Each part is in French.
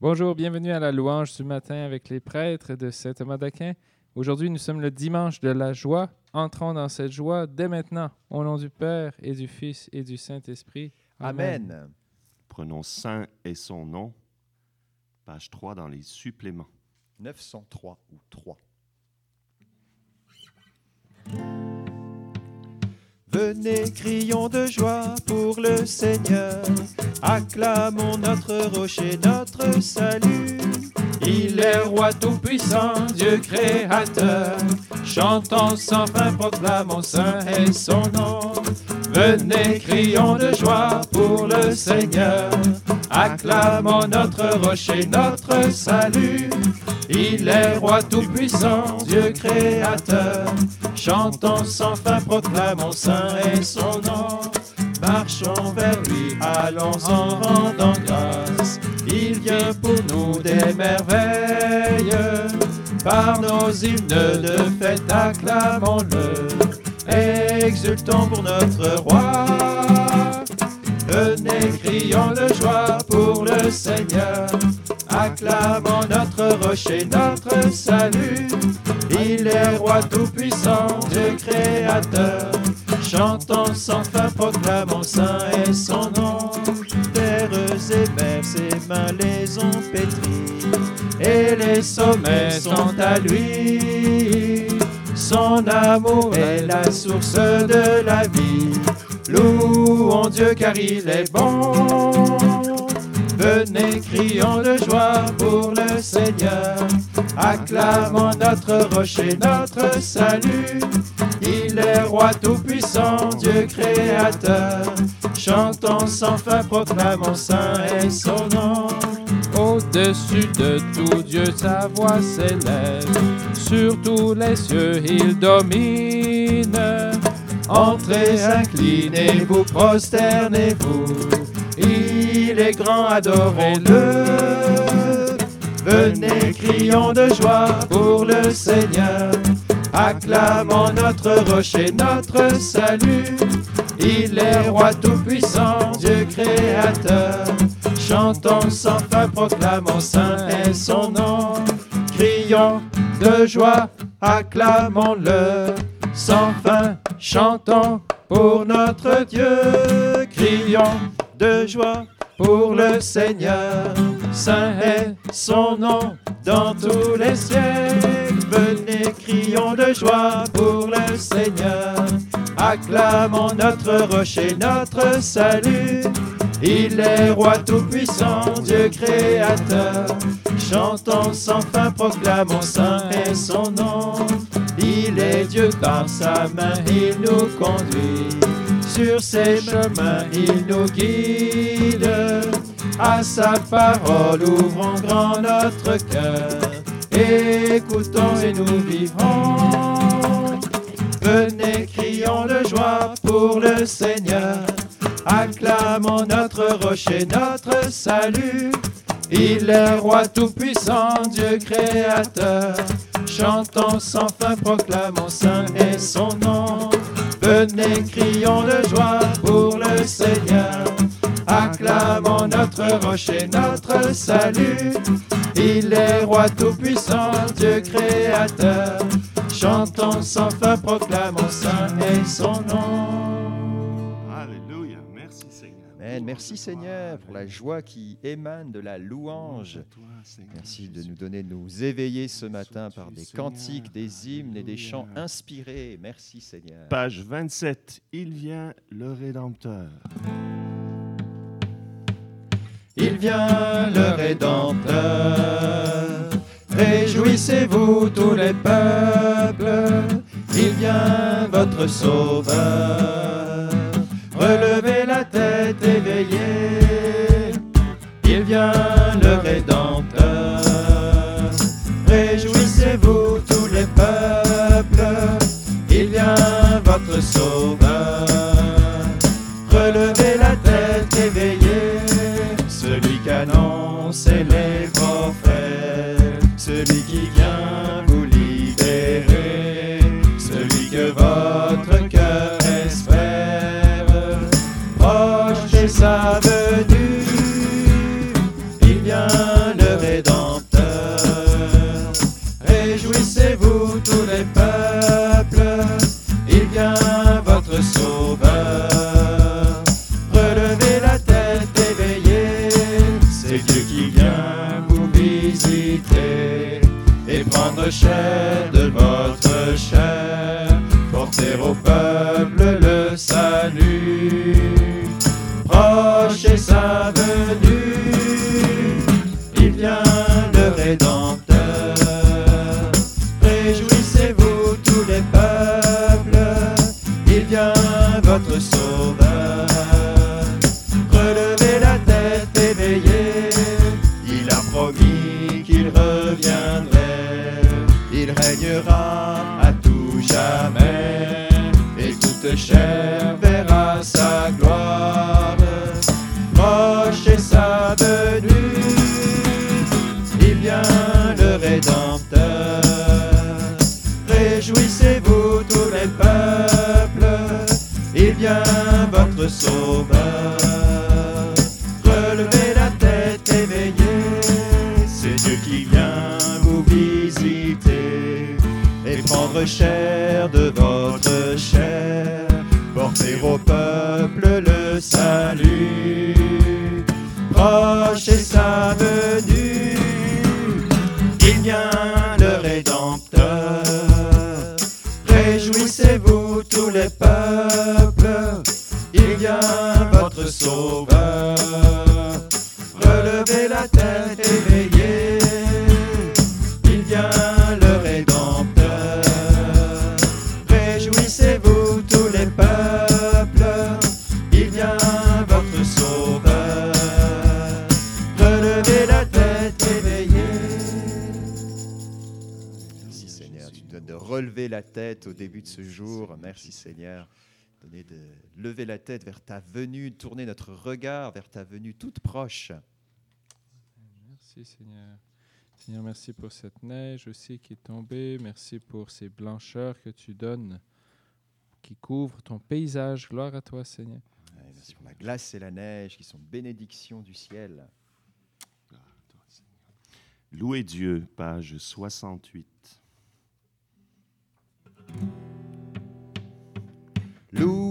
Bonjour, bienvenue à la louange du matin avec les prêtres de Saint-Thomas d'Aquin. Aujourd'hui, nous sommes le dimanche de la joie. Entrons dans cette joie dès maintenant, au nom du Père et du Fils et du Saint-Esprit. Amen. Prenons Saint et son nom, page 3 dans les suppléments. 903 ou 3. Venez, crions de joie pour le Seigneur. Acclamons notre rocher, notre salut. Il est roi tout-puissant, Dieu créateur. Chantons sans fin, proclamons saint et son nom. Venez, crions de joie pour le Seigneur. Acclamons notre rocher, notre salut. Il est roi tout-puissant, Dieu créateur. Chantons sans fin, proclamons saint et son nom. Marchons vers lui, allons en rendant grâce. Il vient pour nous des merveilles. Par nos hymnes de fête, acclamons-le. Exultons pour notre roi. Venez, crions de joie pour le Seigneur. Acclamons notre rocher, notre salut. Il est roi tout-puissant, Dieu créateur. Chantons sans fin, proclamons saint et son nom. Terres et mers, ses mains les ont pétries. Et les sommets sont à lui. Son amour est la source de la vie. Louons Dieu car il est bon. Venez, crions de joie pour le Seigneur. Acclamons notre rocher, notre salut. Il est roi tout-puissant, Dieu créateur. Chantons sans fin, proclamons saint et son nom. Au-dessus de tout Dieu, sa voix s'élève. Sur tous les cieux, il domine. Entrez, inclinez-vous, prosternez-vous. Il est grand, adorez-le. Venez, crions de joie pour le Seigneur. Acclamons notre rocher, notre salut. Il est roi tout-puissant, Dieu créateur. Chantons sans fin, proclamons saint et son nom. Crions de joie, acclamons-le. Sans fin, chantons pour notre Dieu. Crions de joie pour le Seigneur. Saint est son nom dans tous les siècles. Venez, crions de joie pour le Seigneur. Acclamons notre rocher, notre salut. Il est roi tout-puissant, Dieu créateur. Chantons sans fin, proclamons saint et son nom. Il est Dieu par sa main, il nous conduit. Sur ses chemins, il nous guide. À sa parole, ouvrons grand notre cœur. Écoutons et nous vivrons. Venez, crions de joie pour le Seigneur. Acclamons notre rocher, notre salut. Il est roi tout-puissant, Dieu créateur. Chantons sans fin, proclamons saint et son nom. Venez, crions de joie pour le Seigneur. Acclamons notre rocher, notre salut. Il est roi tout-puissant, Dieu créateur. Chantons sans fin, proclamons saint et son nom. Alléluia. Merci Seigneur. Amen. Merci Seigneur pour la joie qui émane de la louange. Merci de nous donner, de nous éveiller ce matin par des cantiques, des hymnes et des chants inspirés. Merci Seigneur. Page 27. Il vient le Rédempteur. Il vient le Rédempteur. Réjouissez-vous tous les peuples. Il vient votre Sauveur. Relevez votre sauveur. Il vient votre sauveur. Relevez la tête éveillée, il vient le Rédempteur. Réjouissez-vous tous les peuples, il vient votre sauveur. Relevez la tête éveillée. Merci Seigneur, tu nous donnes de relever la tête au début de ce jour. Merci Seigneur, donner de lever la tête vers ta venue, de tourner notre regard vers ta venue toute proche. Merci Seigneur. Seigneur, merci pour cette neige aussi qui est tombée. Merci pour ces blancheurs que tu donnes, qui couvrent ton paysage. Gloire à toi Seigneur. Ouais, merci pour la glace et la neige qui sont bénédictions du ciel. Louez Dieu, page 68.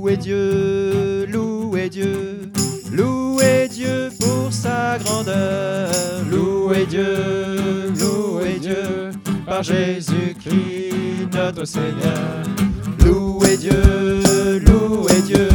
Louez Dieu, louez Dieu, louez Dieu pour sa grandeur. Louez Dieu, louez Dieu par Jésus-Christ notre Seigneur. Louez Dieu, louez Dieu,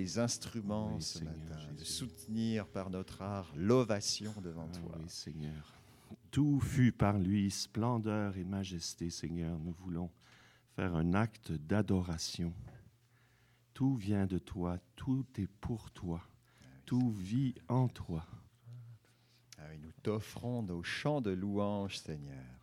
les instruments Oui, ce Seigneur matin, de soutenir par notre art l'ovation devant Ah toi. oui, Seigneur. Tout fut par lui, splendeur et majesté, Seigneur. Nous voulons faire un acte d'adoration. Tout vient de toi, tout est pour toi, tout vit en toi. Ah oui, nous t'offrons nos chants de louange, Seigneur.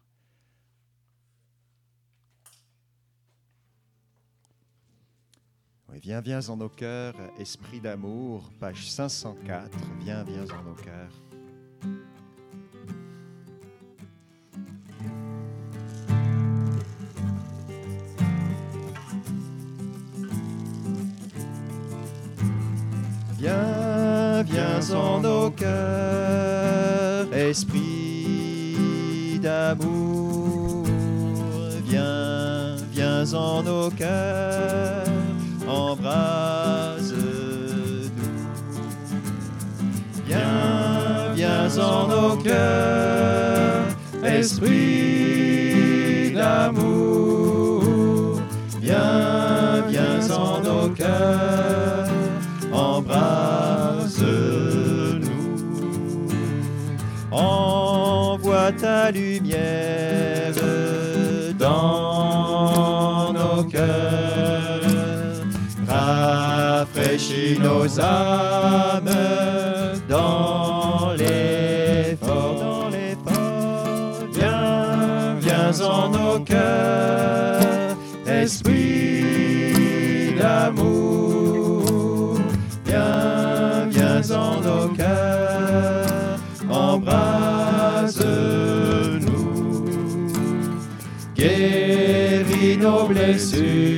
Oui, viens, viens en nos cœurs, esprit d'amour, page 504. Viens, viens en nos cœurs. Viens, viens en nos cœurs, esprit d'amour. Viens, viens en nos cœurs, embrase-nous. Viens, viens en nos cœurs, esprit d'amour. Viens, viens en nos cœurs, embrase-nous. Envoie ta lumière nos âmes dans l'effort, dans. Viens, viens en nos cœurs, esprit d'amour. Viens, viens en nos cœurs, embrase-nous. Guéris nos blessures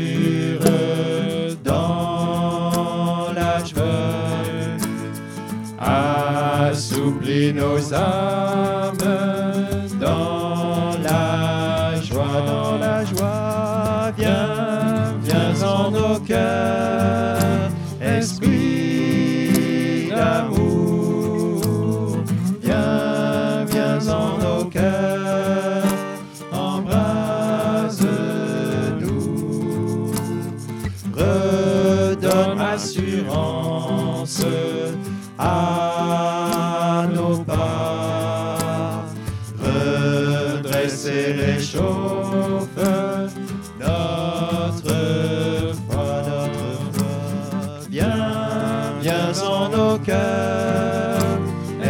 Assouplis nos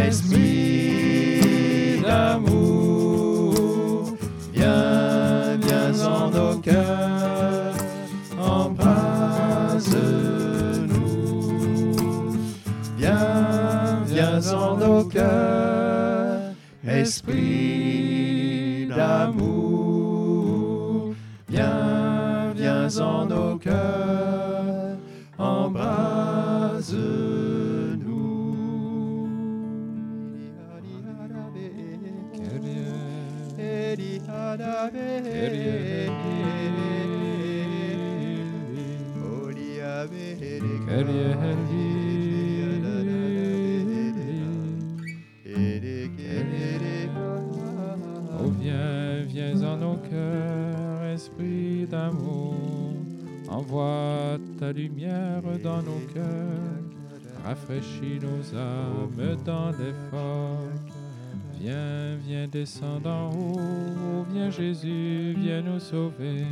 esprit d'amour. Viens, viens en nos cœurs, embrase-nous. Viens, viens en nos cœurs, esprit d'amour. Viens, viens en nos cœurs, Oh, viens, viens en nos cœurs, esprit d'amour. Envoie ta lumière dans nos cœurs. Rafraîchis nos âmes dans l'effort. Viens, viens descendre en haut. Viens Jésus, viens nous sauver.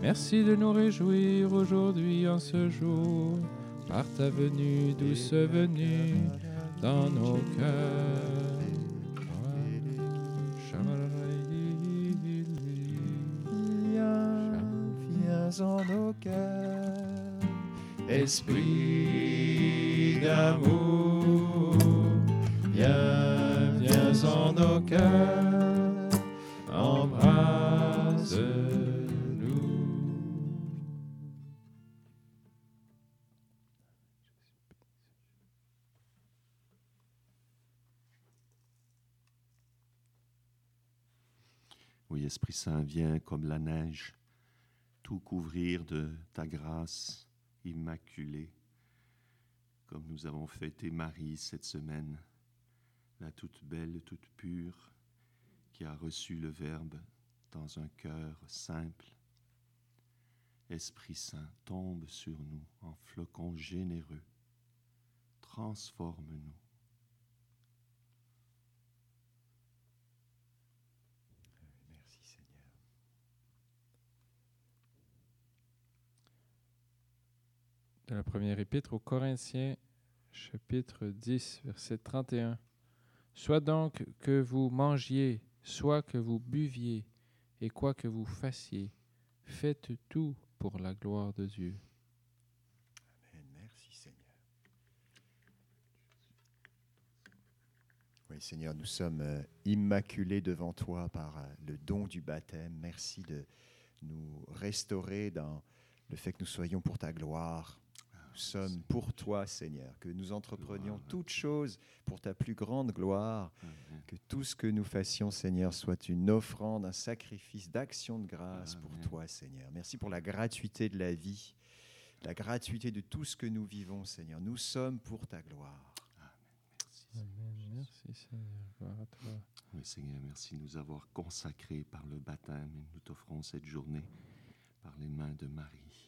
Merci de nous réjouir aujourd'hui en ce jour. Par ta venue, douce venue, dans nos cœurs. Viens, en nos cœurs, esprit d'amour. Viens en nos cœurs, embrase-nous. Oui, Esprit Saint, viens comme la neige, tout couvrir de ta grâce immaculée, comme nous avons fêté Marie cette semaine, la toute belle, toute pure, qui a reçu le Verbe dans un cœur simple. Esprit Saint, tombe sur nous en flocons généreux. Transforme-nous. Merci Seigneur. de la première épître aux Corinthiens, chapitre 10, verset 31. Soit donc que vous mangiez, soit que vous buviez, et quoi que vous fassiez, faites tout pour la gloire de Dieu. Amen. Merci Seigneur. Oui Seigneur, nous sommes euh, immaculés devant toi par euh, le don du baptême. Merci de nous restaurer dans le fait que nous soyons pour ta gloire. Nous sommes pour toi Seigneur, que nous entreprenions toutes choses pour ta plus grande gloire. Que tout ce que nous fassions, Seigneur, soit une offrande, un sacrifice d'action de grâce pour toi, Seigneur. Merci pour la gratuité de la vie, la gratuité de tout ce que nous vivons, Seigneur. Nous sommes pour ta gloire. Merci. Amen. Merci Seigneur. Gloire à toi. Oui, Seigneur, merci de nous avoir consacrés par le baptême et nous t'offrons cette journée par les mains de Marie.